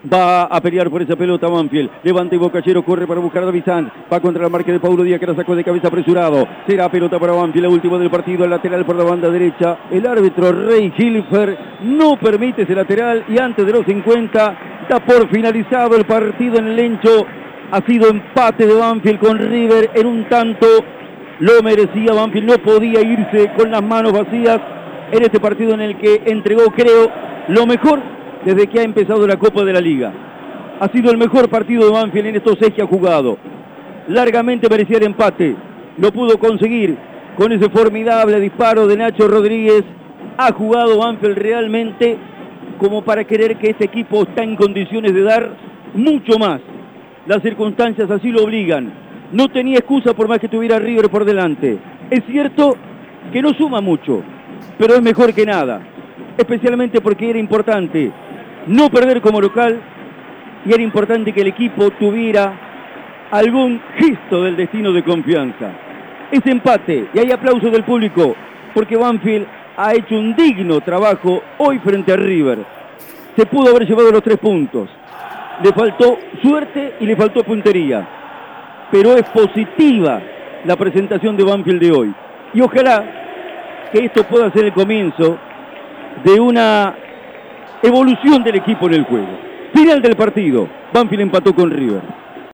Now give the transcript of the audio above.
Va a pelear por esa pelota Banfield. Levanta y corre para buscar a David. Va contra la marca de Paulo Díaz que la sacó de cabeza apresurado. Será pelota para Banfield, la última del partido, el lateral por la banda derecha. El árbitro Rey Hilfer no permite ese lateral y antes de los 50 da por finalizado el partido en el Lencho. Ha sido empate de Banfield con River en un tanto. Lo merecía Banfield, no podía irse con las manos vacías en este partido en el que entregó, creo, lo mejor desde que ha empezado la Copa de la Liga. Ha sido el mejor partido de Banfield en estos seis que ha jugado. Largamente merecía el empate. Lo pudo conseguir con ese formidable disparo de Nacho Rodríguez. Ha jugado Banfield realmente como para querer que este equipo está en condiciones de dar mucho más. Las circunstancias así lo obligan. No tenía excusa por más que tuviera River por delante. Es cierto que no suma mucho, pero es mejor que nada. Especialmente porque era importante no perder como local y era importante que el equipo tuviera algún gesto del destino de confianza. Es empate y hay aplauso del público porque Banfield ha hecho un digno trabajo hoy frente a River. Se pudo haber llevado los tres puntos. Le faltó suerte y le faltó puntería. Pero es positiva la presentación de Banfield de hoy. Y ojalá que esto pueda ser el comienzo de una evolución del equipo en el juego. Final del partido. Banfield empató con River.